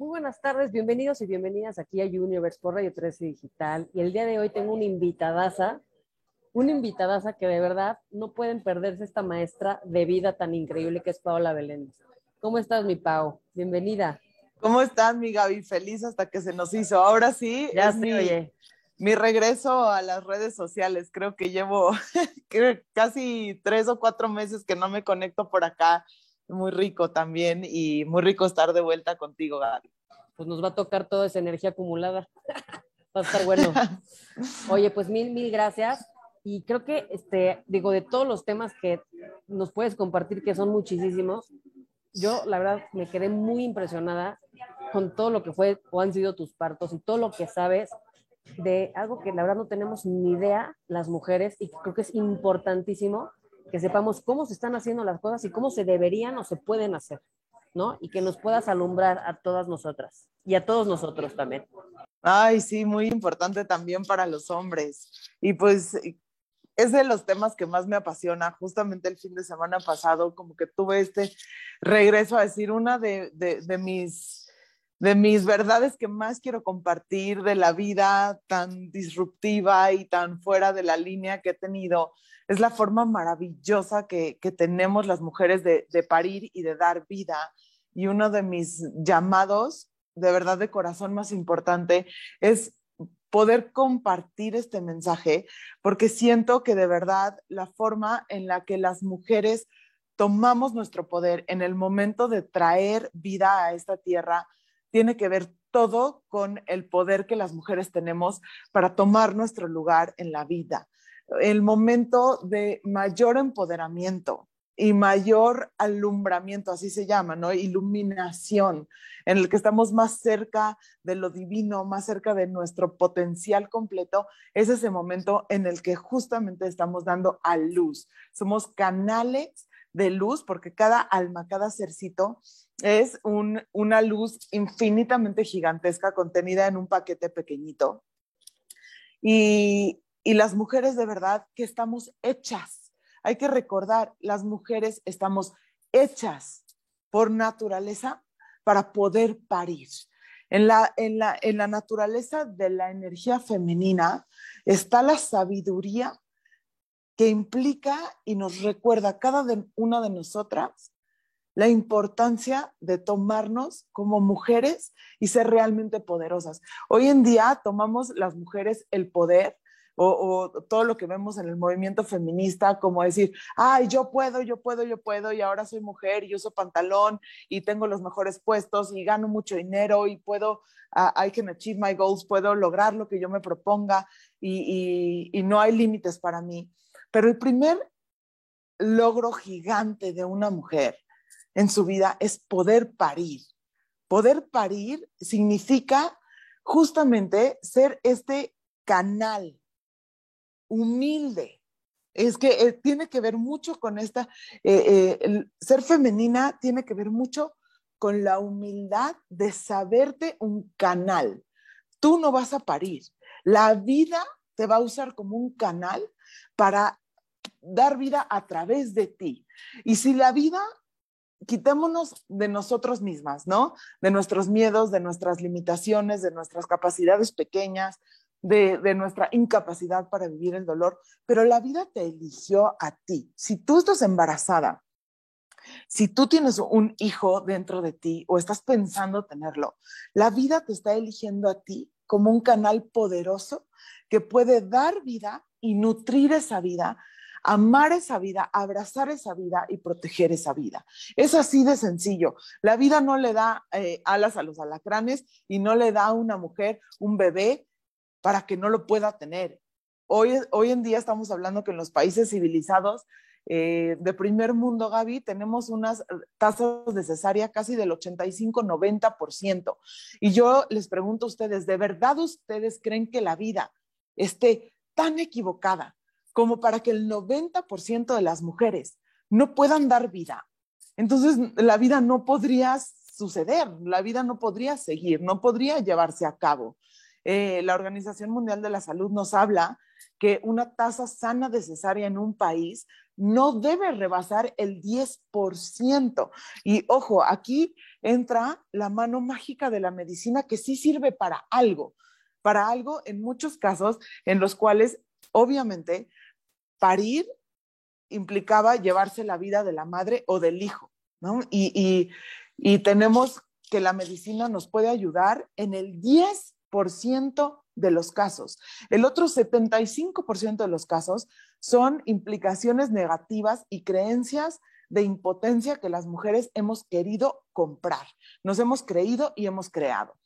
Muy buenas tardes, bienvenidos y bienvenidas aquí a Universe por Radio 13 Digital. Y el día de hoy tengo una invitadaza, una invitadaza que de verdad no pueden perderse esta maestra de vida tan increíble que es Paola Belén. ¿Cómo estás, mi Pau? Bienvenida. ¿Cómo estás, mi Gaby? Feliz hasta que se nos hizo. Ahora sí, ya sí, oye. mi regreso a las redes sociales. Creo que llevo casi tres o cuatro meses que no me conecto por acá muy rico también y muy rico estar de vuelta contigo, Gaby. Pues nos va a tocar toda esa energía acumulada. va a estar bueno. Oye, pues mil, mil gracias. Y creo que, este, digo, de todos los temas que nos puedes compartir, que son muchísimos, yo la verdad me quedé muy impresionada con todo lo que fue o han sido tus partos y todo lo que sabes de algo que la verdad no tenemos ni idea las mujeres y creo que es importantísimo que sepamos cómo se están haciendo las cosas y cómo se deberían o se pueden hacer, ¿no? Y que nos puedas alumbrar a todas nosotras y a todos nosotros también. Ay, sí, muy importante también para los hombres. Y pues es de los temas que más me apasiona. Justamente el fin de semana pasado, como que tuve este regreso a decir una de, de, de mis de mis verdades que más quiero compartir de la vida tan disruptiva y tan fuera de la línea que he tenido es la forma maravillosa que, tenemos las mujeres de, parir y de dar vida. Y uno de mis llamados, de verdad de corazón más importante, es poder compartir este mensaje, porque siento que de verdad la forma en la que las mujeres tomamos nuestro poder en el momento de traer vida a esta tierra tiene que ver todo con el poder que las mujeres tenemos para tomar nuestro lugar en la vida el momento de mayor empoderamiento y mayor alumbramiento, así se llama, ¿no? Iluminación, en el que estamos más cerca de lo divino, más cerca de nuestro potencial completo, es ese momento en el que justamente estamos dando a luz. Somos canales de luz porque cada alma, cada cercito es una luz infinitamente gigantesca contenida en un paquete pequeñito. Y, y las mujeres de verdad que estamos hechas. Hay que recordar, las mujeres estamos hechas por naturaleza para poder parir. En la, en la, en la naturaleza de la energía femenina está la sabiduría que implica y nos recuerda cada una de nosotras la importancia de tomarnos como mujeres y ser realmente poderosas. Hoy en día tomamos las mujeres el poder o, todo lo que vemos en el movimiento feminista, como decir, ay, yo puedo, yo puedo, yo puedo, y ahora soy mujer y uso pantalón y tengo los mejores puestos y gano mucho dinero y puedo, uh, I can achieve my goals, puedo lograr lo que yo me proponga y, y no hay límites para mí. Pero el primer logro gigante de una mujer en su vida es poder parir. Poder parir significa justamente ser este canal humilde. Es que eh, tiene que ver mucho con esta, eh, eh, ser femenina tiene que ver mucho con la humildad de saberte un canal. Tú no vas a parir. La vida te va a usar como un canal para dar vida a través de ti. Y si la vida, quitémonos de nosotros mismas, ¿no? De nuestros miedos, de nuestras limitaciones, de nuestras capacidades pequeñas, de, nuestra incapacidad para vivir el dolor, pero la vida te eligió a ti. Si tú estás embarazada, si tú tienes un hijo dentro de ti o estás pensando tenerlo, la vida te está eligiendo a ti como un canal poderoso que puede dar vida y nutrir esa vida, amar esa vida, abrazar esa vida y proteger esa vida. Es así de sencillo. La vida no le da eh, alas a los alacranes y no le da a una mujer un bebé para que no lo pueda tener. Hoy, en día estamos hablando que en los países civilizados eh, de primer mundo, Gaby, tenemos unas tasas de cesárea casi del 85-90%. Y yo les pregunto a ustedes, ¿de verdad ustedes creen que la vida esté tan equivocada como para que el 90% de las mujeres no puedan dar vida? Entonces, la vida no podría suceder, la vida no podría seguir, no podría llevarse a cabo. Eh, la Organización Mundial de la Salud nos habla que una tasa sana de cesárea en un país no debe rebasar el 10%. Y ojo, aquí entra la mano mágica de la medicina que sí sirve para algo, para algo en muchos casos en los cuales obviamente parir implicaba llevarse la vida de la madre o del hijo, ¿no? Y, y tenemos que la medicina nos puede ayudar en el 10% de los casos. El otro 75% de los casos son implicaciones negativas y creencias de impotencia que las mujeres hemos querido comprar, nos hemos creído y hemos creado.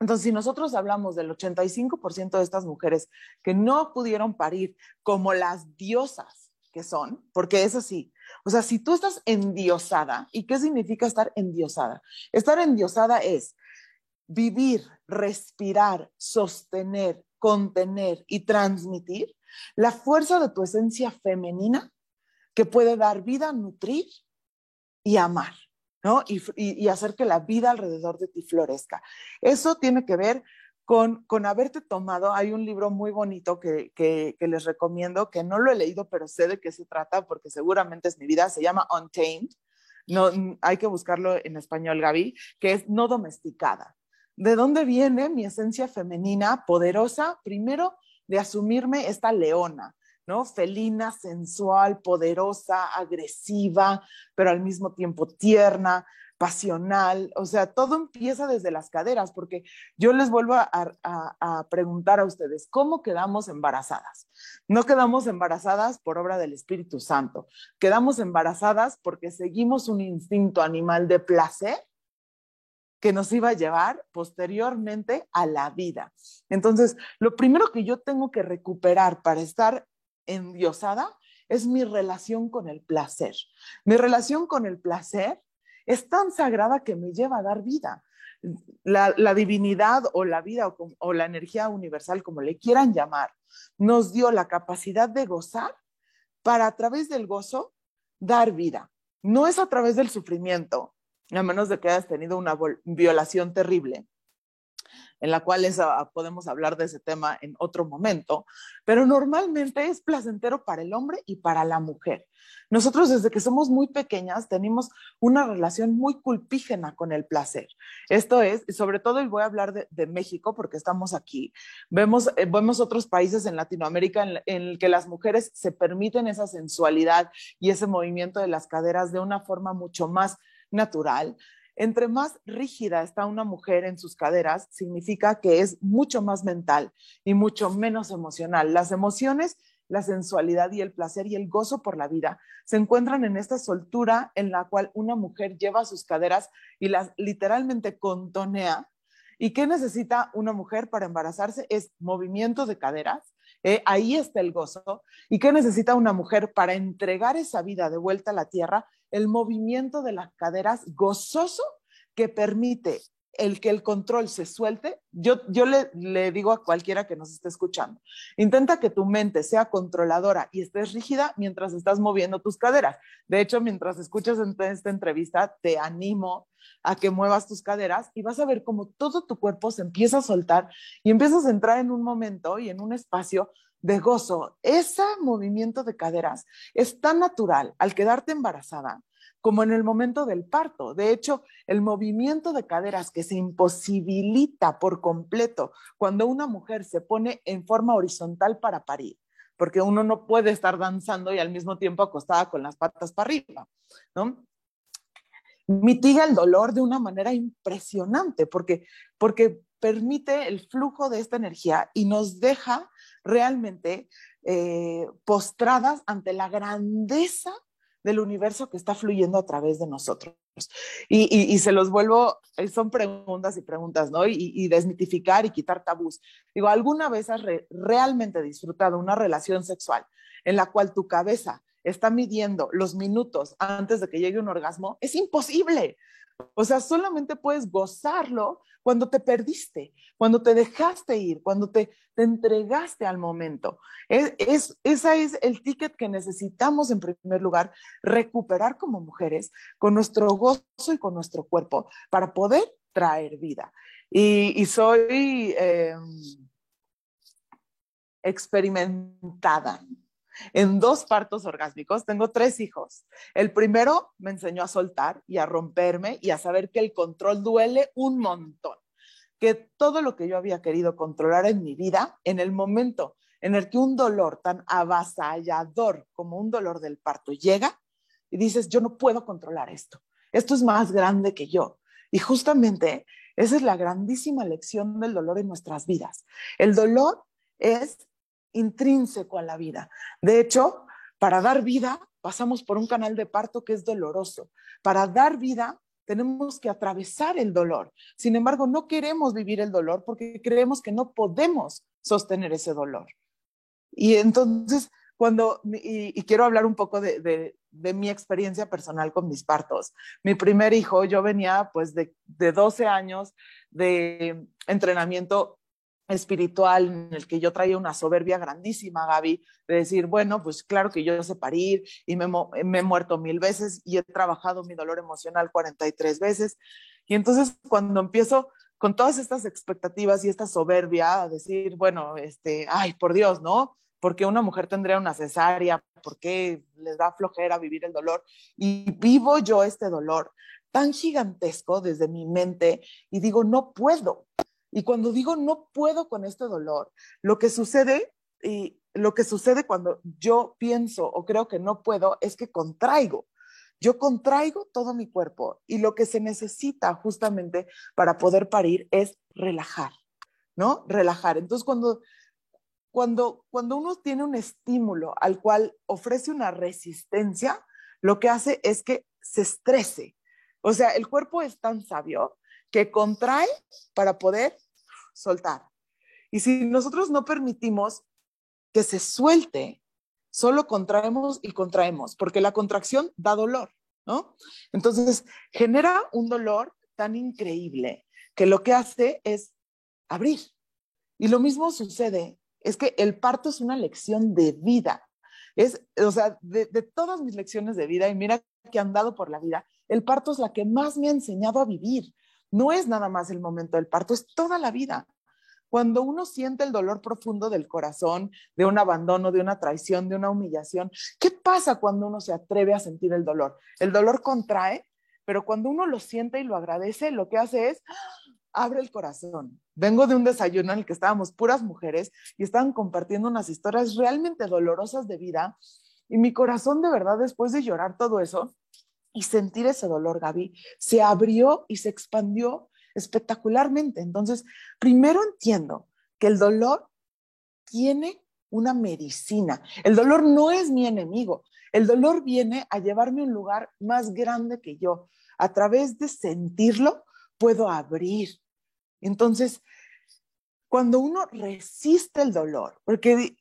Entonces, si nosotros hablamos del 85% de estas mujeres que no pudieron parir como las diosas que son, porque es así, o sea, si tú estás endiosada, ¿y qué significa estar endiosada? Estar endiosada es vivir, respirar, sostener, contener y transmitir la fuerza de tu esencia femenina que puede dar vida, nutrir y amar, ¿no? Y, hacer que la vida alrededor de ti florezca. Eso tiene que ver con, con haberte tomado, hay un libro muy bonito que, que, les recomiendo, que no lo he leído, pero sé de qué se trata porque seguramente es mi vida, se llama Untamed. No, hay que buscarlo en español, Gaby, que es no domesticada. ¿De dónde viene mi esencia femenina poderosa? Primero, de asumirme esta leona, Felina, sensual, poderosa, agresiva, pero al mismo tiempo tierna, pasional, o sea, todo empieza desde las caderas, porque yo les vuelvo a, preguntar a ustedes, ¿cómo quedamos embarazadas? No quedamos embarazadas por obra del Espíritu Santo, quedamos embarazadas porque seguimos un instinto animal de placer que nos iba a llevar posteriormente a la vida. Entonces, lo primero que yo tengo que recuperar para estar endiosada es mi relación con el placer. Mi relación con el placer es tan sagrada que me lleva a dar vida. La, divinidad o la vida o, o la energía universal, como le quieran llamar, nos dio la capacidad de gozar para a través del gozo dar vida. No es a través del sufrimiento, a menos de que hayas tenido una violación terrible, en la cual podemos hablar de ese tema en otro momento, pero normalmente es placentero para el hombre y para la mujer. Nosotros desde que somos muy pequeñas tenemos una relación muy culpígena con el placer. Esto es, sobre todo, y voy a hablar de, México porque estamos aquí, vemos, eh, vemos otros países en Latinoamérica en, en el que las mujeres se permiten esa sensualidad y ese movimiento de las caderas de una forma mucho más natural. Entre más rígida está una mujer en sus caderas, significa que es mucho más mental y mucho menos emocional. Las emociones, la sensualidad y el placer y el gozo por la vida se encuentran en esta soltura en la cual una mujer lleva sus caderas y las literalmente contonea. ¿Y qué necesita una mujer para embarazarse? Es movimiento de caderas, eh, ahí está el gozo. ¿Y qué necesita una mujer para entregar esa vida de vuelta a la tierra? El movimiento de las caderas gozoso que permite el que el control se suelte, yo, yo le, le, digo a cualquiera que nos esté escuchando, intenta que tu mente sea controladora y estés rígida mientras estás moviendo tus caderas. De hecho, mientras escuchas esta entrevista, te animo a que muevas tus caderas y vas a ver cómo todo tu cuerpo se empieza a soltar y empiezas a entrar en un momento y en un espacio de gozo. Ese movimiento de caderas es tan natural al quedarte embarazada como en el momento del parto. De hecho, el movimiento de caderas que se imposibilita por completo cuando una mujer se pone en forma horizontal para parir, porque uno no puede estar danzando y al mismo tiempo acostada con las patas para arriba, ¿no? Mitiga el dolor de una manera impresionante porque, porque permite el flujo de esta energía y nos deja realmente eh, postradas ante la grandeza del universo que está fluyendo a través de nosotros. Y, se los vuelvo, eh, son preguntas y preguntas, ¿no? Y, desmitificar y quitar tabús. Digo, ¿alguna vez has realmente disfrutado una relación sexual en la cual tu cabeza está midiendo los minutos antes de que llegue un orgasmo? Es imposible. O sea, solamente puedes gozarlo cuando te perdiste, cuando te dejaste ir, cuando te, te entregaste al momento. Es, es, es el ticket que necesitamos en primer lugar, recuperar como mujeres con nuestro gozo y con nuestro cuerpo para poder traer vida. Y, soy eh, experimentada en dos partos orgásmicos, tengo tres hijos. El primero me enseñó a soltar y a romperme y a saber que el control duele un montón, que todo lo que yo había querido controlar en mi vida, en el momento en el que un dolor tan avasallador como un dolor del parto llega y dices, yo no puedo controlar esto, esto es más grande que yo. Y justamente esa es la grandísima lección del dolor en nuestras vidas. El dolor es intrínseco a la vida. De hecho, para dar vida pasamos por un canal de parto que es doloroso. Para dar vida tenemos que atravesar el dolor. Sin embargo, no queremos vivir el dolor porque creemos que no podemos sostener ese dolor. Y entonces, cuando, y, quiero hablar un poco de, mi experiencia personal con mis partos. Mi primer hijo, yo venía pues de, de 12 años de entrenamiento espiritual en el que yo traía una soberbia grandísima, Gaby, de decir, bueno, pues claro que yo sé parir y me, he muerto mil veces y he trabajado mi dolor emocional 43 veces. Y entonces cuando empiezo con todas estas expectativas y esta soberbia a decir, bueno, este, ay, por Dios, ¿no? ¿Por qué una mujer tendría una cesárea? ¿Por qué les da flojera vivir el dolor? Y vivo yo este dolor tan gigantesco desde mi mente y digo, no puedo, y cuando digo no puedo con este dolor, lo que sucede y lo que sucede cuando yo pienso o creo que no puedo es que contraigo. Yo contraigo todo mi cuerpo y lo que se necesita justamente para poder parir es relajar, ¿no? Relajar. Entonces, cuando, cuando, cuando uno tiene un estímulo al cual ofrece una resistencia, lo que hace es que se estrese. O sea, el cuerpo es tan sabio que contrae para poder soltar. Y si nosotros no permitimos que se suelte, solo contraemos y contraemos, porque la contracción da dolor, ¿no? Entonces, genera un dolor tan increíble que lo que hace es abrir. Y lo mismo sucede, es que el parto es una lección de vida. Es, o sea, de, de todas mis lecciones de vida, y mira que han dado por la vida, el parto es la que más me ha enseñado a vivir, no es nada más el momento del parto, es toda la vida. Cuando uno siente el dolor profundo del corazón, de un abandono, de una traición, de una humillación, ¿qué pasa cuando uno se atreve a sentir el dolor? El dolor contrae, pero cuando uno lo siente y lo agradece, lo que hace es abre el corazón. Vengo de un desayuno en el que estábamos puras mujeres y estaban compartiendo unas historias realmente dolorosas de vida y mi corazón de verdad después de llorar todo eso, y sentir ese dolor, Gaby, se abrió y se expandió espectacularmente. Entonces, primero entiendo que el dolor tiene una medicina. El dolor no es mi enemigo. El dolor viene a llevarme a un lugar más grande que yo. A través de sentirlo, puedo abrir. Entonces, cuando uno resiste el dolor, porque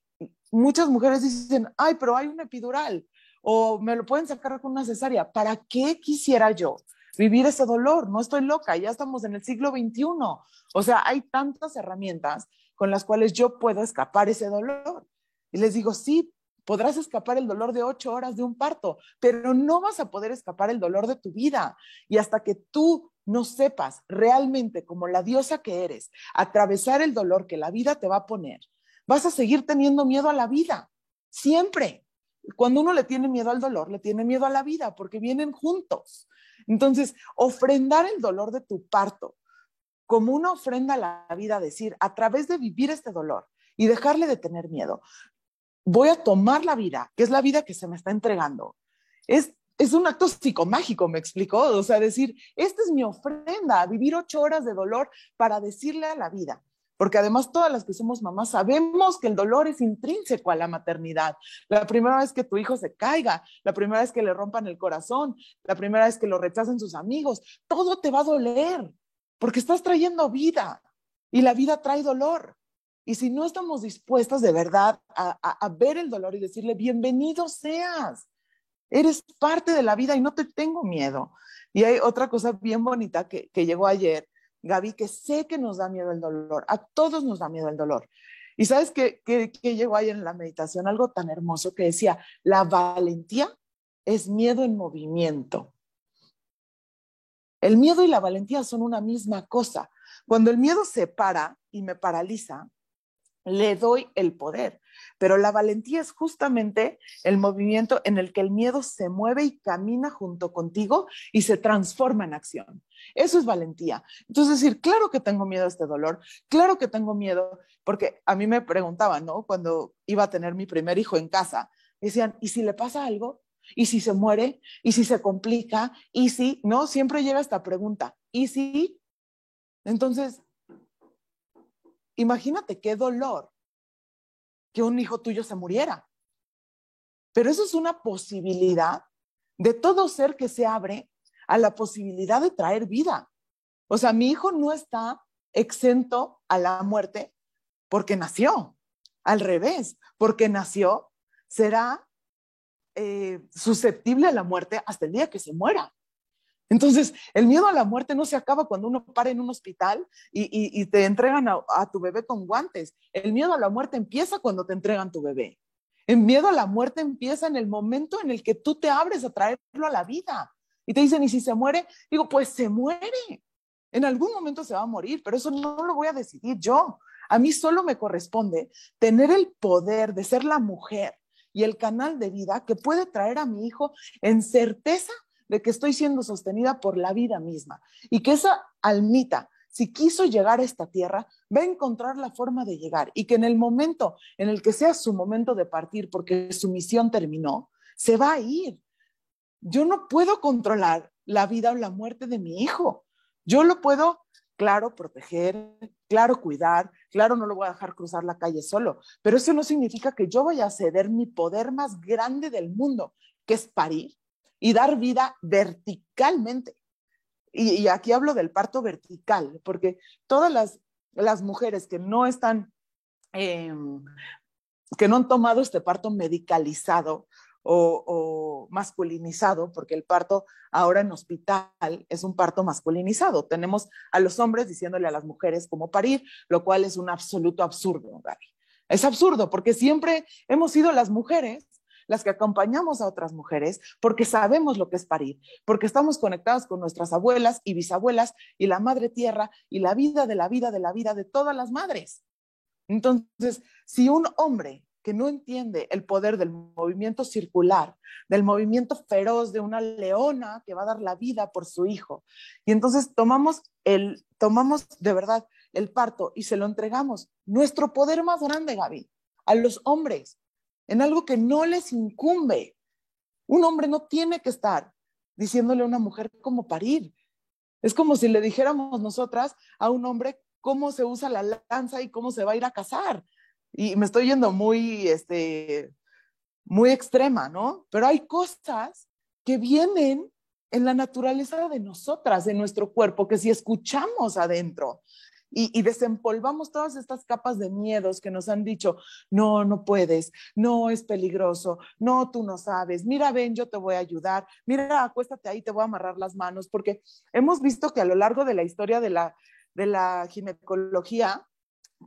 muchas mujeres dicen, ay, pero hay un epidural, o me lo pueden sacar con una cesárea. ¿Para qué quisiera yo vivir ese dolor? No estoy loca, ya estamos en el siglo XXI. O sea, hay tantas herramientas con las cuales yo puedo escapar ese dolor. Y les digo, sí, podrás escapar el dolor de ocho horas de un parto, pero no vas a poder escapar el dolor de tu vida. Y hasta que tú no sepas realmente como la diosa que eres, atravesar el dolor que la vida te va a poner, vas a seguir teniendo miedo a la vida, siempre cuando uno le tiene miedo al dolor, le tiene miedo a la vida, porque vienen juntos. Entonces, ofrendar el dolor de tu parto como una ofrenda a la vida, decir, a través de vivir este dolor y dejarle de tener miedo, voy a tomar la vida, que es la vida que se me está entregando. Es, es un acto psicomágico, me explicó. O sea, decir, esta es mi ofrenda, vivir ocho horas de dolor para decirle a la vida, porque además todas las que somos mamás sabemos que el dolor es intrínseco a la maternidad. La primera vez que tu hijo se caiga, la primera vez que le rompan el corazón, la primera vez que lo rechacen sus amigos, todo te va a doler, porque estás trayendo vida y la vida trae dolor. Y si no estamos dispuestas de verdad a, ver el dolor y decirle, bienvenido seas, eres parte de la vida y no te tengo miedo. Y hay otra cosa bien bonita que, llegó ayer, Gaby, que sé que nos da miedo el dolor, a todos nos da miedo el dolor. Y sabes que, que, llegó ayer en la meditación algo tan hermoso que decía, la valentía es miedo en movimiento. El miedo y la valentía son una misma cosa. Cuando el miedo se para y me paraliza, le doy el poder. Pero la valentía es justamente el movimiento en el que el miedo se mueve y camina junto contigo y se transforma en acción. Eso es valentía. Entonces, decir, claro que tengo miedo a este dolor, claro que tengo miedo, porque a mí me preguntaban, ¿no? Cuando iba a tener mi primer hijo en casa, decían, ¿y si le pasa algo? ¿Y si se muere? ¿Y si se complica? ¿Y si? No, siempre llega esta pregunta. ¿Y si? Entonces, imagínate qué dolor que un hijo tuyo se muriera. Pero eso es una posibilidad de todo ser que se abre a la posibilidad de traer vida. O sea, mi hijo no está exento a la muerte porque nació. Al revés, porque nació, será eh, susceptible a la muerte hasta el día que se muera. Entonces, el miedo a la muerte no se acaba cuando uno para en un hospital y, te entregan a, tu bebé con guantes. El miedo a la muerte empieza cuando te entregan tu bebé. El miedo a la muerte empieza en el momento en el que tú te abres a traerlo a la vida. Y te dicen, ¿y si se muere? Digo, pues se muere. En algún momento se va a morir, pero eso no lo voy a decidir yo. A mí solo me corresponde tener el poder de ser la mujer y el canal de vida que puede traer a mi hijo en certeza de que estoy siendo sostenida por la vida misma y que esa almita, si quiso llegar a esta tierra, va a encontrar la forma de llegar y que en el momento en el que sea su momento de partir porque su misión terminó, se va a ir. Yo no puedo controlar la vida o la muerte de mi hijo. Yo lo puedo, claro, proteger, claro, cuidar, claro, no lo voy a dejar cruzar la calle solo, pero eso no significa que yo vaya a ceder mi poder más grande del mundo, que es parir, y dar vida verticalmente. Y, aquí hablo del parto vertical, porque todas las, mujeres que no están, em, que no han tomado este parto medicalizado o, o, masculinizado, porque el parto ahora en hospital es un parto masculinizado. Tenemos a los hombres diciéndole a las mujeres cómo parir, lo cual es un absoluto absurdo, Gaby. Es absurdo porque siempre hemos sido las mujeres las que acompañamos a otras mujeres, porque sabemos lo que es parir, porque estamos conectadas con nuestras abuelas y bisabuelas y la madre tierra y la vida de la vida de la vida de todas las madres. Entonces, si un hombre que no entiende el poder del movimiento circular, del movimiento feroz de una leona que va a dar la vida por su hijo, y entonces tomamos el tomamos de verdad el parto y se lo entregamos, nuestro poder más grande, Gaby, a los hombres, en algo que no les incumbe. Un hombre no tiene que estar diciéndole a una mujer cómo parir. Es como si le dijéramos nosotras a un hombre cómo se usa la lanza y cómo se va a ir a casar. Y me estoy yendo muy, este, muy extrema, ¿no? Pero hay cosas que vienen en la naturaleza de nosotras, de nuestro cuerpo, que si escuchamos adentro, y, desempolvamos todas estas capas de miedos que nos han dicho, no, no puedes, no es peligroso, no, tú no sabes, mira, ven, yo te voy a ayudar, mira, acuéstate ahí, te voy a amarrar las manos, porque hemos visto que a lo largo de la historia de la, de la ginecología,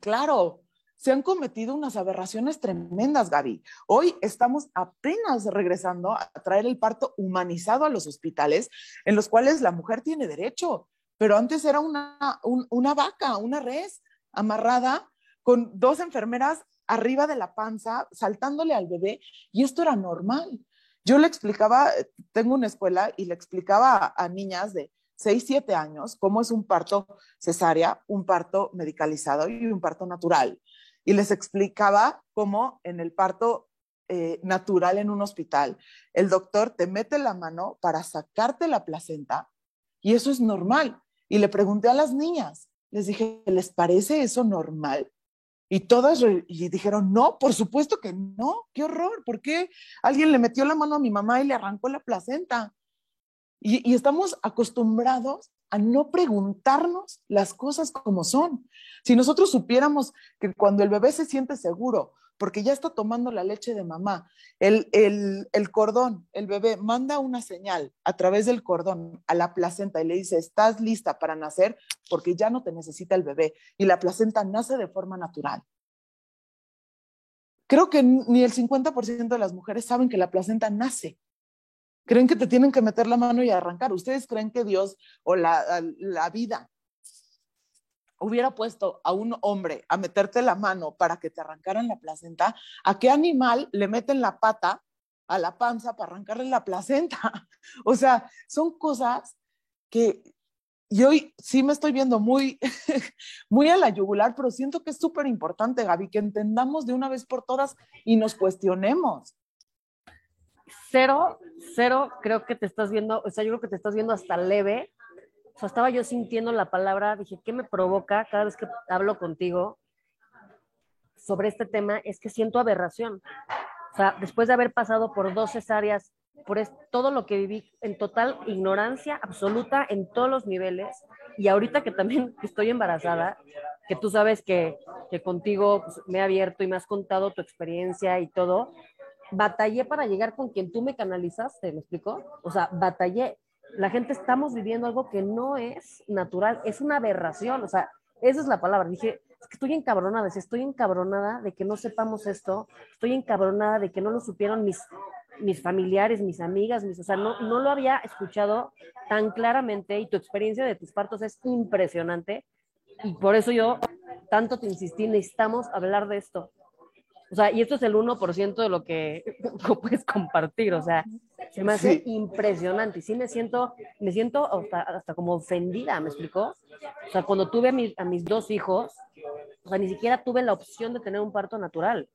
claro, se han cometido unas aberraciones tremendas, Gaby. Hoy estamos apenas regresando a traer el parto humanizado a los hospitales en los cuales la mujer tiene derecho pero antes era una, una vaca, una res amarrada con dos enfermeras arriba de la panza, saltándole al bebé, y esto era normal. Yo le explicaba, tengo una escuela y le explicaba a, niñas de 6, 7 años cómo es un parto cesárea, un parto medicalizado y un parto natural. Y les explicaba cómo en el parto eh, natural en un hospital, el doctor te mete la mano para sacarte la placenta y eso es normal. Y le pregunté a las niñas, les dije, ¿les parece eso normal? Y todas y dijeron, no, por supuesto que no, qué horror, ¿por qué alguien le metió la mano a mi mamá y le arrancó la placenta? Y, y estamos acostumbrados a no preguntarnos las cosas como son. Si nosotros supiéramos que cuando el bebé se siente seguro, porque ya está tomando la leche de mamá. El, el, cordón, el bebé manda una señal a través del cordón a la placenta y le dice, estás lista para nacer porque ya no te necesita el bebé. Y la placenta nace de forma natural. Creo que ni el 50% de las mujeres saben que la placenta nace. Creen que te tienen que meter la mano y arrancar. ¿Ustedes creen que Dios o la, la vida hubiera puesto a un hombre a meterte la mano para que te arrancaran la placenta, ¿a qué animal le meten la pata a la panza para arrancarle la placenta? O sea, son cosas que yo sí me estoy viendo muy, muy a la yugular, pero siento que es súper importante, Gaby, que entendamos de una vez por todas y nos cuestionemos. Cero, cero, creo que te estás viendo, o sea, yo creo que te estás viendo hasta leve. O sea, estaba yo sintiendo la palabra, dije, ¿qué me provoca cada vez que hablo contigo sobre este tema? Es que siento aberración. O sea, después de haber pasado por dos cesáreas, por todo lo que viví en total ignorancia absoluta en todos los niveles, y ahorita que también estoy embarazada, que tú sabes que, que contigo pues, me he abierto y me has contado tu experiencia y todo, batallé para llegar con quien tú me canalizaste, ¿me explico? O sea, batallé. La gente estamos viviendo algo que no es natural, es una aberración, o sea, esa es la palabra. Dije, estoy encabronada, estoy encabronada de que no sepamos esto, estoy encabronada de que no lo supieron mis, mis familiares, mis amigas, mis, o sea, no, no lo había escuchado tan claramente y tu experiencia de tus partos es impresionante y por eso yo tanto te insistí, necesitamos hablar de esto. O sea, y esto es el 1% de lo que puedes compartir, o sea, se me hace impresionante y sí me siento, me siento hasta, como ofendida, ¿me explicó? O sea, cuando tuve a, mis, a mis dos hijos, o sea, ni siquiera tuve la opción de tener un parto natural.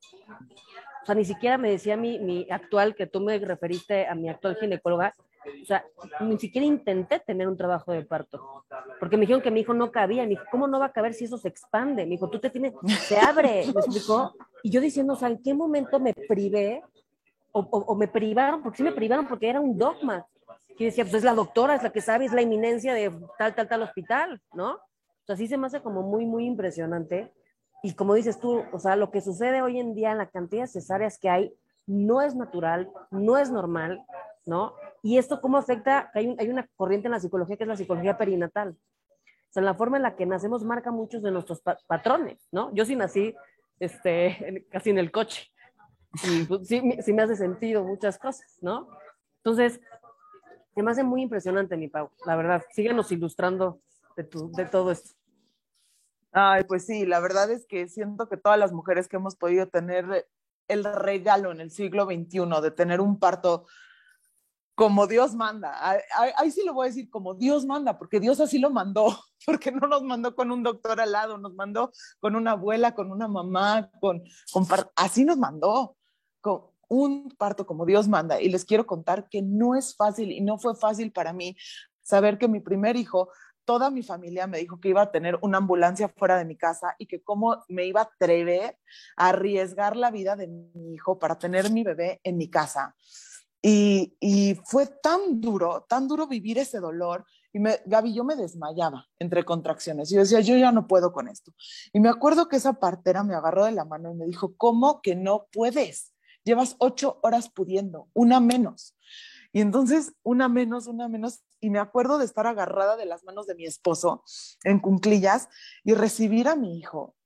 O sea, ni siquiera me decía mi, mi actual, que tú me referiste a mi actual ginecóloga, o sea, ni siquiera intenté tener un trabajo de parto, porque me dijeron que mi hijo no cabía. Me dijo, ¿cómo no va a caber si eso se expande? Me dijo, tú te tienes, se abre, me explicó. Y yo diciendo, o sea, ¿en qué momento me privé o, o, me privaron? Porque sí me privaron porque era un dogma. Y decía, pues es la doctora, es la que sabe, es la eminencia de tal, tal, tal hospital, ¿no? O sea, sí se me hace como muy, muy impresionante. Y como dices tú, o sea, lo que sucede hoy en día la cantidad de cesáreas que hay no es natural, no es normal, ¿no? Y esto cómo afecta, hay, hay una corriente en la psicología que es la psicología perinatal. O sea, la forma en la que nacemos marca muchos de nuestros patrones, ¿no? Yo sí nací este, casi en el coche. Y pues, sí, sí, me hace sentido muchas cosas, ¿no? Entonces, me hace muy impresionante, mi Pau, la verdad. Síguenos ilustrando de, tu, de todo esto. Ay, pues sí, la verdad es que siento que todas las mujeres que hemos podido tener el regalo en el siglo XXI de tener un parto como Dios manda. Ahí, sí lo voy a decir, como Dios manda, porque Dios así lo mandó, porque no nos mandó con un doctor al lado, nos mandó con una abuela, con una mamá, con, con así nos mandó, con un parto como Dios manda. Y les quiero contar que no es fácil y no fue fácil para mí saber que mi primer hijo, toda mi familia me dijo que iba a tener una ambulancia fuera de mi casa y que cómo me iba a atrever a arriesgar la vida de mi hijo para tener mi bebé en mi casa. Y, y, fue tan duro, tan duro vivir ese dolor. Y me, Gaby, yo me desmayaba entre contracciones. Yo decía, yo ya no puedo con esto. Y me acuerdo que esa partera me agarró de la mano y me dijo, ¿cómo que no puedes? Llevas ocho horas pudiendo, una menos. Y entonces, una menos, una menos. Y me acuerdo de estar agarrada de las manos de mi esposo en cunclillas y recibir a mi hijo.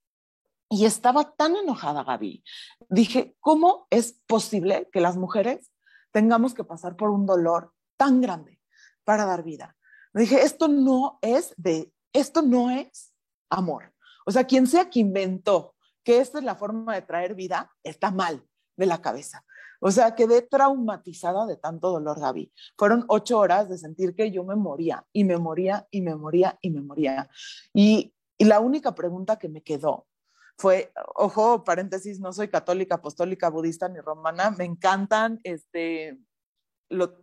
Y estaba tan enojada, Gaby. Dije, ¿cómo es posible que las mujeres tengamos que pasar por un dolor tan grande para dar vida. dije, esto no es de, esto no es amor. O sea, quien sea que inventó que esta es la forma de traer vida, está mal de la cabeza. O sea, quedé traumatizada de tanto dolor, Gaby. Fueron ocho horas de sentir que yo me moría y me moría y me moría y me moría. Y la única pregunta que me quedó fue, ojo, paréntesis, no soy católica, apostólica, budista ni romana, me encantan este,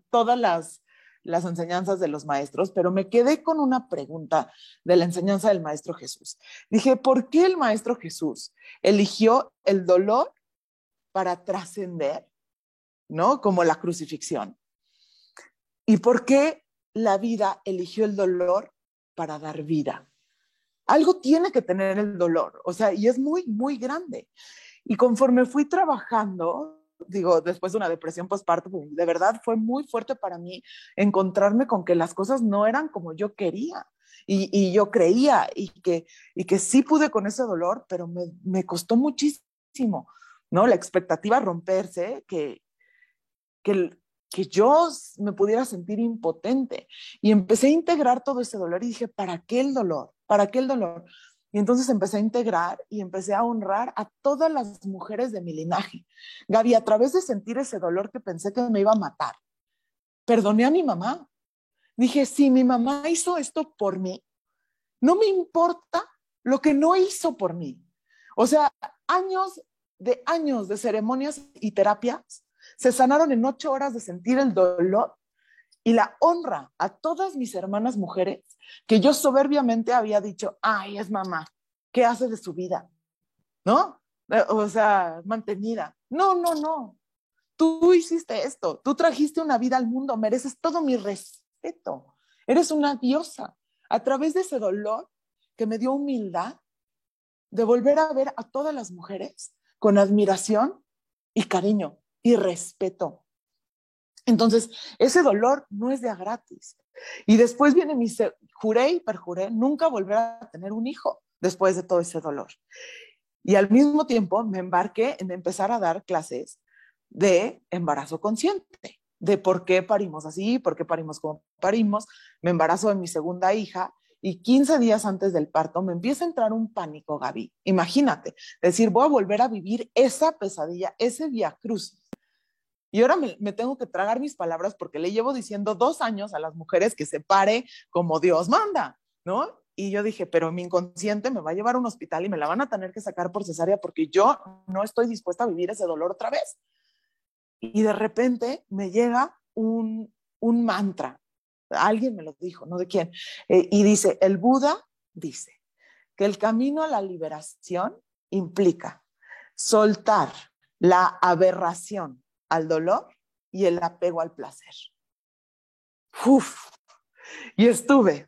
todas las, las enseñanzas de los maestros, pero me quedé con una pregunta de la enseñanza del maestro Jesús. Dije, ¿por qué el maestro Jesús eligió el dolor para trascender, ¿no? Como la crucifixión. ¿Y por qué la vida eligió el dolor para dar vida? Algo tiene que tener el dolor, o sea, y es muy, muy grande. Y conforme fui trabajando, digo, después de una depresión postparto, de verdad fue muy fuerte para mí encontrarme con que las cosas no eran como yo quería. Y, yo creía y que, y que sí pude con ese dolor, pero me, me costó muchísimo, ¿no? La expectativa romperse, que, que, que yo me pudiera sentir impotente. Y empecé a integrar todo ese dolor y dije, ¿para qué el dolor? ¿Para qué el dolor? Y entonces empecé a integrar y empecé a honrar a todas las mujeres de mi linaje. Gaby, a través de sentir ese dolor que pensé que me iba a matar, perdoné a mi mamá. Dije, si mi mamá hizo esto por mí, no me importa lo que no hizo por mí. O sea, años de años de ceremonias y terapias se sanaron en ocho horas de sentir el dolor y la honra a todas mis hermanas mujeres que yo soberbiamente había dicho, ay, es mamá, ¿qué hace de su vida? ¿No? Eh, o sea, mantenida. No, no, no. Tú hiciste esto, tú trajiste una vida al mundo, mereces todo mi respeto. Eres una diosa. A través de ese dolor que me dio humildad de volver a ver a todas las mujeres con admiración y cariño y respeto. Entonces, ese dolor no es de a gratis. Y después viene mi, juré y perjuré nunca volver a tener un hijo después de todo ese dolor. Y al mismo tiempo me embarqué en empezar a dar clases de embarazo consciente, de por qué parimos así, por qué parimos como parimos. Me embarazo de mi segunda hija y 15 días antes del parto me empieza a entrar un pánico, Gaby. Imagínate, decir, voy a volver a vivir esa pesadilla, ese via cruz y ahora me, tengo que tragar mis palabras porque le llevo diciendo dos años a las mujeres que se pare como Dios manda, ¿no? Y yo dije, pero mi inconsciente me va a llevar a un hospital y me la van a tener que sacar por cesárea porque yo no estoy dispuesta a vivir ese dolor otra vez. Y de repente me llega un, mantra, alguien me lo dijo, no de quién, eh, y dice, el Buda dice que el camino a la liberación implica soltar la aberración al dolor y el apego al placer. Uf. Y estuve,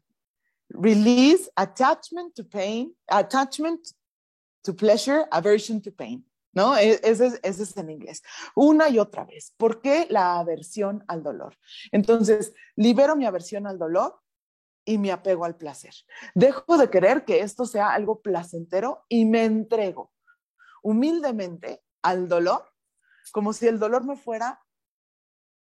release attachment to pain, attachment to pleasure, aversion to pain. ¿No? E, ese, ese es en inglés. Una y otra vez. ¿Por qué la aversión al dolor? Entonces, libero mi aversión al dolor y mi apego al placer. Dejo de querer que esto sea algo placentero y me entrego humildemente al dolor como si el dolor me fuera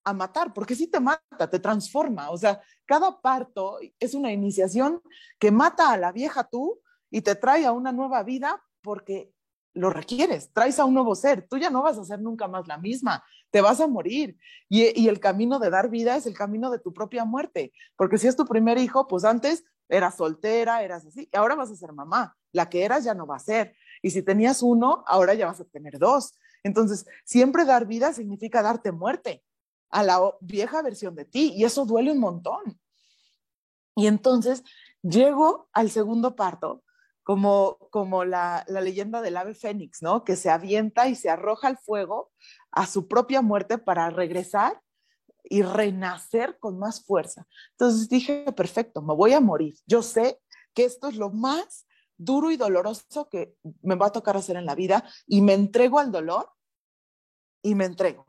a matar, porque sí te mata, te transforma. O sea, cada parto es una iniciación que mata a la vieja tú y te trae a una nueva vida porque lo requieres, traes a un nuevo ser, tú ya no vas a ser nunca más la misma, te vas a morir. Y, el camino de dar vida es el camino de tu propia muerte, porque si es tu primer hijo, pues antes eras soltera, eras así, ahora vas a ser mamá, la que eras ya no va a ser. Y si tenías uno, ahora ya vas a tener dos. Entonces, siempre dar vida significa darte muerte a la vieja versión de ti y eso duele un montón. Y entonces llego al segundo parto como, como la, la leyenda del ave fénix, ¿no? Que se avienta y se arroja al fuego a su propia muerte para regresar y renacer con más fuerza. Entonces dije, perfecto, me voy a morir. Yo sé que esto es lo más duro y doloroso que me va a tocar hacer en la vida y me entrego al dolor y me entrego.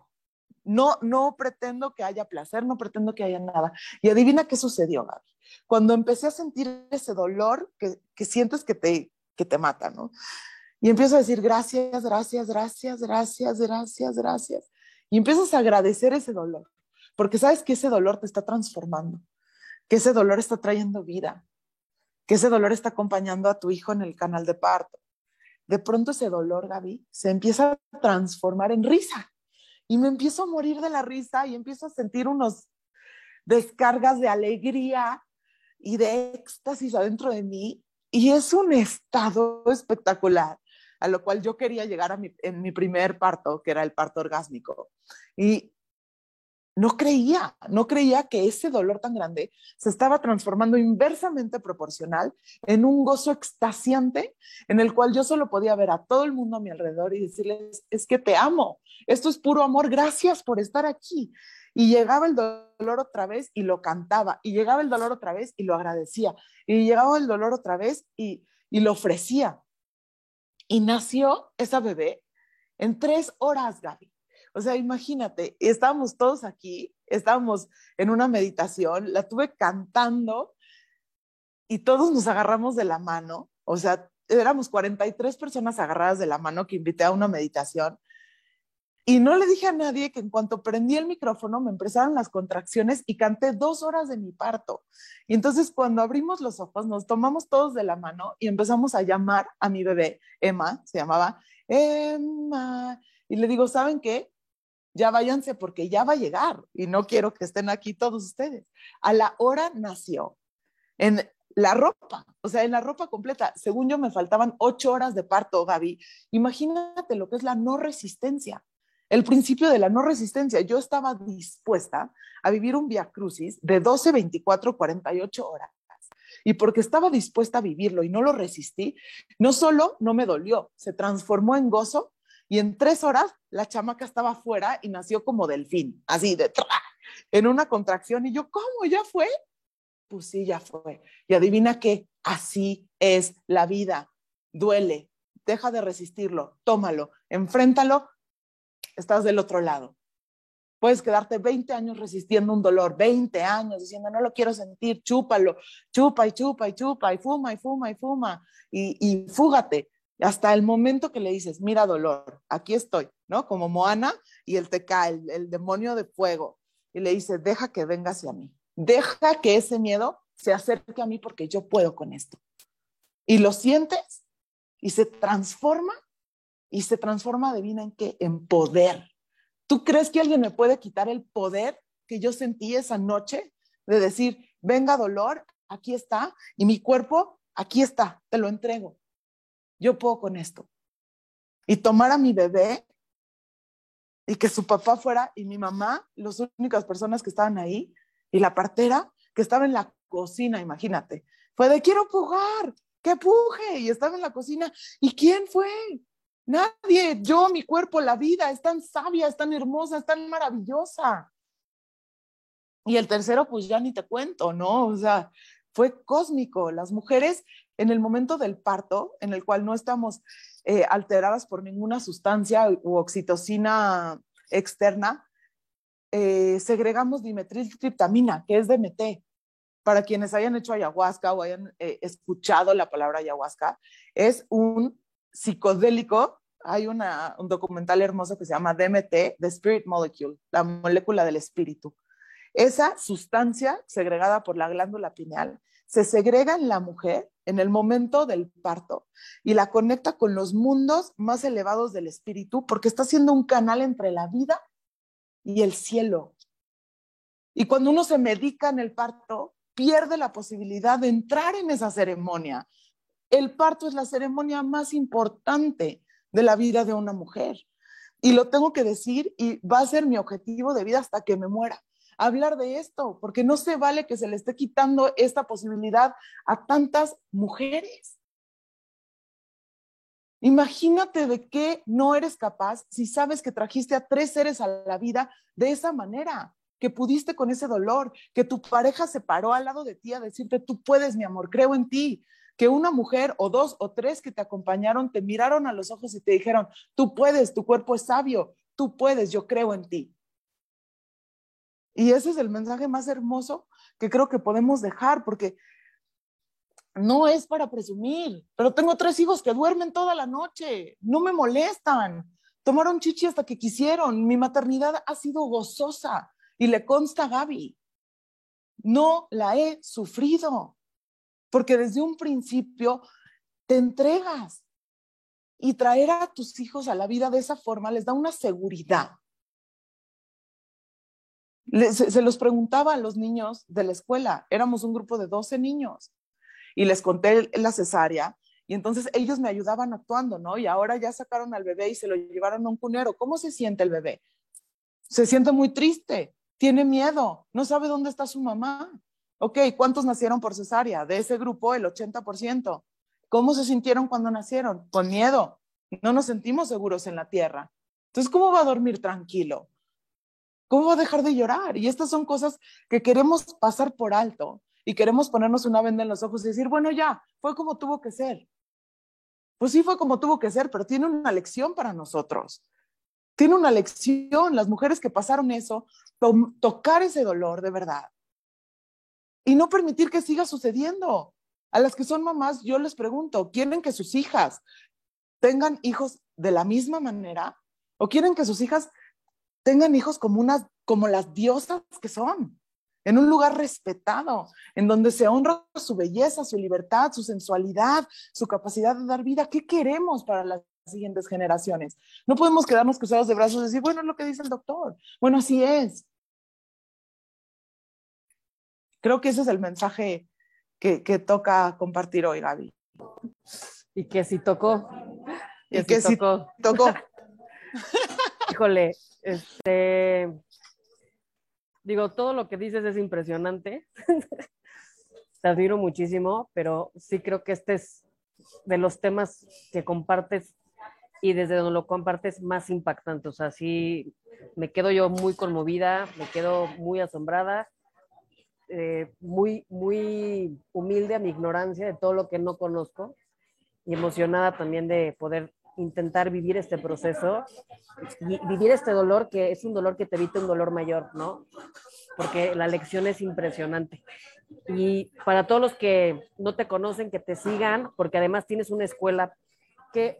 No, no pretendo que haya placer, no pretendo que haya nada. Y adivina qué sucedió, Gaby. Cuando empecé a sentir ese dolor que, que sientes que te, que te mata, ¿no? Y empiezo a decir gracias, gracias, gracias, gracias, gracias, gracias. Y empiezas a agradecer ese dolor, porque sabes que ese dolor te está transformando, que ese dolor está trayendo vida, que ese dolor está acompañando a tu hijo en el canal de parto. De pronto ese dolor, Gaby, se empieza a transformar en risa. Y me empiezo a morir de la risa y empiezo a sentir unos descargas de alegría y de éxtasis adentro de mí. Y es un estado espectacular a lo cual yo quería llegar a en mi primer parto, que era el parto orgásmico. Y no creía, no creía que ese dolor tan grande se estaba transformando inversamente proporcional en un gozo extasiante en el cual yo solo podía ver a todo el mundo a mi alrededor y decirles, es que te amo, esto es puro amor, gracias por estar aquí. Y llegaba el dolor otra vez y lo cantaba, y llegaba el dolor otra vez y lo agradecía, y llegaba el dolor otra vez y, y lo ofrecía. Y nació esa bebé en tres horas, Gaby. O sea, imagínate, estábamos todos aquí, estábamos en una meditación, la tuve cantando y todos nos agarramos de la mano, o sea, éramos 43 personas agarradas de la mano que invité a una meditación Y no le dije a nadie que en cuanto prendí el micrófono me empezaron las contracciones y canté dos horas de mi parto. Y entonces cuando abrimos los ojos nos tomamos todos de la mano y empezamos a llamar a mi bebé, Emma, se llamaba Emma. Y le digo, ¿saben qué? Ya váyanse porque ya va a llegar y no quiero que estén aquí todos ustedes. A la hora nació. En la ropa, o sea, en la ropa completa. Según yo me faltaban ocho horas de parto, Gaby. Imagínate lo que es la no resistencia el principio de la no resistencia. Yo estaba dispuesta a vivir un via crucis de 12, 24, 48 horas. Y porque estaba dispuesta a vivirlo y no lo resistí, no solo no me dolió, se transformó en gozo y en tres horas la chamaca estaba fuera y nació como delfín, así de en una contracción. Y yo, ¿cómo? ¿Ya fue? Pues sí, ya fue. Y adivina qué, así es la vida. Duele, deja de resistirlo, tómalo, enfréntalo estás del otro lado. Puedes quedarte 20 años resistiendo un dolor, 20 años diciendo, no lo quiero sentir, chúpalo, chupa y chupa y chupa y fuma y fuma y fuma y, y fúgate hasta el momento que le dices, mira dolor, aquí estoy, ¿no? Como Moana y el Teca, el, el demonio de fuego, y le dice, deja que venga hacia mí, deja que ese miedo se acerque a mí porque yo puedo con esto. Y lo sientes y se transforma y se transforma de vida en qué? En poder. ¿Tú crees que alguien me puede quitar el poder que yo sentí esa noche de decir, venga dolor, aquí está, y mi cuerpo, aquí está, te lo entrego. Yo puedo con esto. Y tomar a mi bebé y que su papá fuera y mi mamá, las únicas personas que estaban ahí, y la partera que estaba en la cocina, imagínate, fue de quiero pujar, que puje, y estaba en la cocina. ¿Y quién fue? Nadie, yo, mi cuerpo, la vida es tan sabia, es tan hermosa, es tan maravillosa. Y el tercero, pues ya ni te cuento, ¿no? O sea, fue cósmico. Las mujeres en el momento del parto, en el cual no estamos eh, alteradas por ninguna sustancia u oxitocina externa, eh, segregamos dimetiltriptamina, que es DMT. Para quienes hayan hecho ayahuasca o hayan eh, escuchado la palabra ayahuasca, es un psicodélico, hay un documental hermoso que se llama DMT, The Spirit Molecule, la molécula del espíritu. Esa sustancia segregada por la glándula pineal se segrega en la mujer en el momento del parto y la conecta con los mundos más elevados del espíritu porque está siendo un canal entre la vida y el cielo. Y cuando uno se medica en el parto, pierde la posibilidad de entrar en esa ceremonia, el parto es la ceremonia más importante de la vida de una mujer. Y lo tengo que decir y va a ser mi objetivo de vida hasta que me muera. Hablar de esto, porque no se vale que se le esté quitando esta posibilidad a tantas mujeres. Imagínate de qué no eres capaz si sabes que trajiste a tres seres a la vida de esa manera, que pudiste con ese dolor, que tu pareja se paró al lado de ti a decirte, tú puedes, mi amor, creo en ti, que una mujer o dos o tres que te acompañaron te miraron a los ojos y te dijeron, tú puedes, tu cuerpo es sabio, tú puedes, yo creo en ti. Y ese es el mensaje más hermoso que creo que podemos dejar, porque no es para presumir, pero tengo tres hijos que duermen toda la noche, no me molestan, tomaron chichi hasta que quisieron, mi maternidad ha sido gozosa y le consta a Gaby, no la he sufrido porque desde un principio te entregas y traer a tus hijos a la vida de esa forma les da una seguridad. Se, los preguntaba a los niños de la escuela, éramos un grupo de 12 niños y les conté la cesárea y entonces ellos me ayudaban actuando, ¿no? Y ahora ya sacaron al bebé y se lo llevaron a un cunero. ¿Cómo se siente el bebé? Se siente muy triste, tiene miedo, no sabe dónde está su mamá. Ok, ¿cuántos nacieron por cesárea? De ese grupo, el 80%. ¿Cómo se sintieron cuando nacieron? Con miedo. No nos sentimos seguros en la tierra. Entonces, ¿cómo va a dormir tranquilo? ¿Cómo va a dejar de llorar? Y estas son cosas que queremos pasar por alto y queremos ponernos una venda en los ojos y decir, bueno, ya, fue como tuvo que ser. Pues sí, fue como tuvo que ser, pero tiene una lección para nosotros. Tiene una lección, las mujeres que pasaron eso, tocar ese dolor de verdad y no permitir que siga sucediendo. A las que son mamás, yo les pregunto, ¿quieren que sus hijas tengan hijos de la misma manera o quieren que sus hijas tengan hijos como, unas, como las diosas que son, en un lugar respetado, en donde se honra su belleza, su libertad, su sensualidad, su capacidad de dar vida. ¿Qué queremos para las siguientes generaciones? No podemos quedarnos cruzados de brazos y decir, bueno, es lo que dice el doctor. Bueno, así es. Creo que ese es el mensaje que, que toca compartir hoy, Gaby. Y que si tocó. Y que si tocó. tocó. Híjole, este, digo, todo lo que dices es impresionante. Te admiro muchísimo, pero sí creo que este es de los temas que compartes y desde donde lo compartes más impactante. O sea, sí me quedo yo muy conmovida, me quedo muy asombrada, eh, muy, muy humilde a mi ignorancia de todo lo que no conozco y emocionada también de poder intentar vivir este proceso y vivir este dolor que es un dolor que te evita un dolor mayor, ¿no? Porque la lección es impresionante. Y para todos los que no te conocen, que te sigan, porque además tienes una escuela que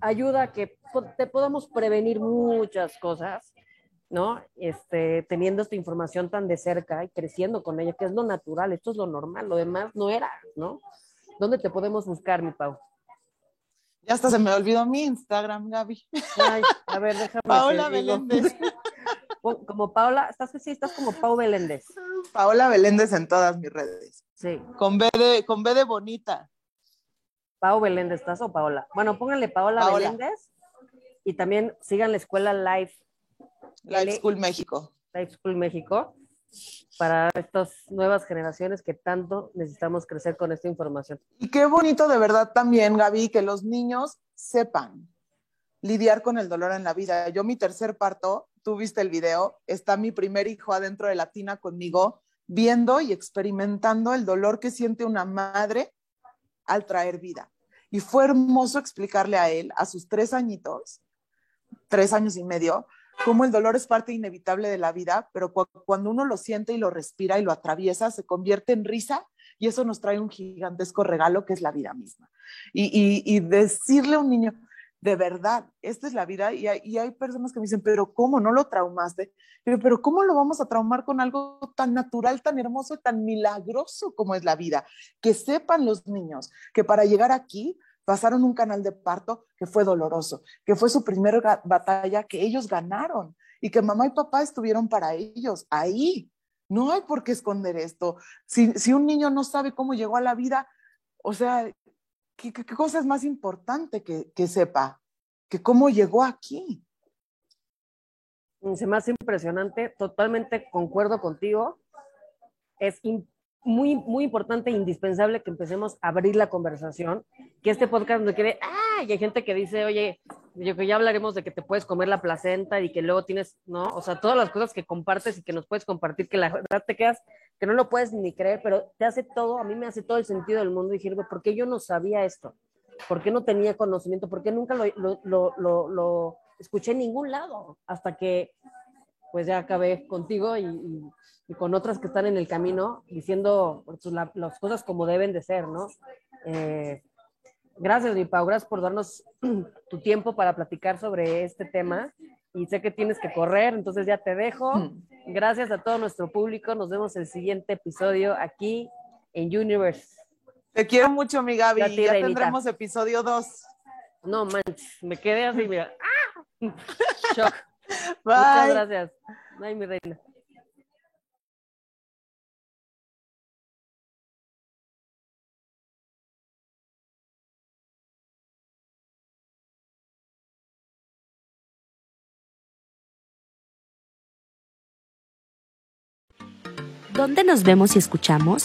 ayuda a que te podamos prevenir muchas cosas, ¿no? Este, teniendo esta información tan de cerca y creciendo con ella, que es lo natural, esto es lo normal, lo demás no era, ¿no? ¿Dónde te podemos buscar, mi Pau? Ya hasta se me olvidó mi Instagram, Gaby. Ay, a ver, déjame. Paola Beléndez. Como Paola, estás sí, estás como Pau Beléndez. Paola Beléndez en todas mis redes. Sí. Con B de, con B de bonita. Pau Beléndez, ¿estás o Paola? Bueno, pónganle Paola, Paola. Beléndez y también sigan la escuela Live. Live School México. Live School México para estas nuevas generaciones que tanto necesitamos crecer con esta información. Y qué bonito de verdad también, Gaby, que los niños sepan lidiar con el dolor en la vida. Yo mi tercer parto, tú viste el video, está mi primer hijo adentro de la tina conmigo, viendo y experimentando el dolor que siente una madre al traer vida. Y fue hermoso explicarle a él, a sus tres añitos, tres años y medio, cómo el dolor es parte inevitable de la vida, pero cuando uno lo siente y lo respira y lo atraviesa, se convierte en risa y eso nos trae un gigantesco regalo que es la vida misma. Y, decirle a un niño, de verdad, esta es la vida y hay, personas que me dicen, pero ¿cómo no lo traumaste? Pero, ¿cómo lo vamos a traumar con algo tan natural, tan hermoso, tan milagroso como es la vida? Que sepan los niños que para llegar aquí pasaron un canal de parto que fue doloroso, que fue su primera batalla que ellos ganaron y que mamá y papá estuvieron para ellos ahí. No hay por qué esconder esto. Si, si un niño no sabe cómo llegó a la vida, o sea, ¿qué, cosa es más importante que, que sepa? Que cómo llegó aquí. Se me hace impresionante, totalmente concuerdo contigo. Es importante muy, muy importante e indispensable que empecemos a abrir la conversación, que este podcast no quede, ah, y hay gente que dice, oye, yo que ya hablaremos de que te puedes comer la placenta y que luego tienes, ¿no? O sea, todas las cosas que compartes y que nos puedes compartir, que la verdad te quedas, que no lo puedes ni creer, pero te hace todo, a mí me hace todo el sentido del mundo dije, ¿por qué yo no sabía esto? ¿Por qué no tenía conocimiento? ¿Por qué nunca lo, lo, lo, lo escuché en ningún lado? Hasta que, pues ya acabé contigo y, y y con otras que están en el camino diciendo pues, las cosas como deben de ser, ¿no? Eh, gracias, mi Pau, gracias por darnos tu tiempo para platicar sobre este tema y sé que tienes que correr, entonces ya te dejo. Gracias a todo nuestro público, nos vemos el siguiente episodio aquí en Universe. Te quiero mucho, mi Gaby, ya, tendremos episodio 2. No manches, me quedé así, mira. ¡Ah! Shock. Muchas gracias. Ay, mi reina. ¿Dónde nos vemos y escuchamos?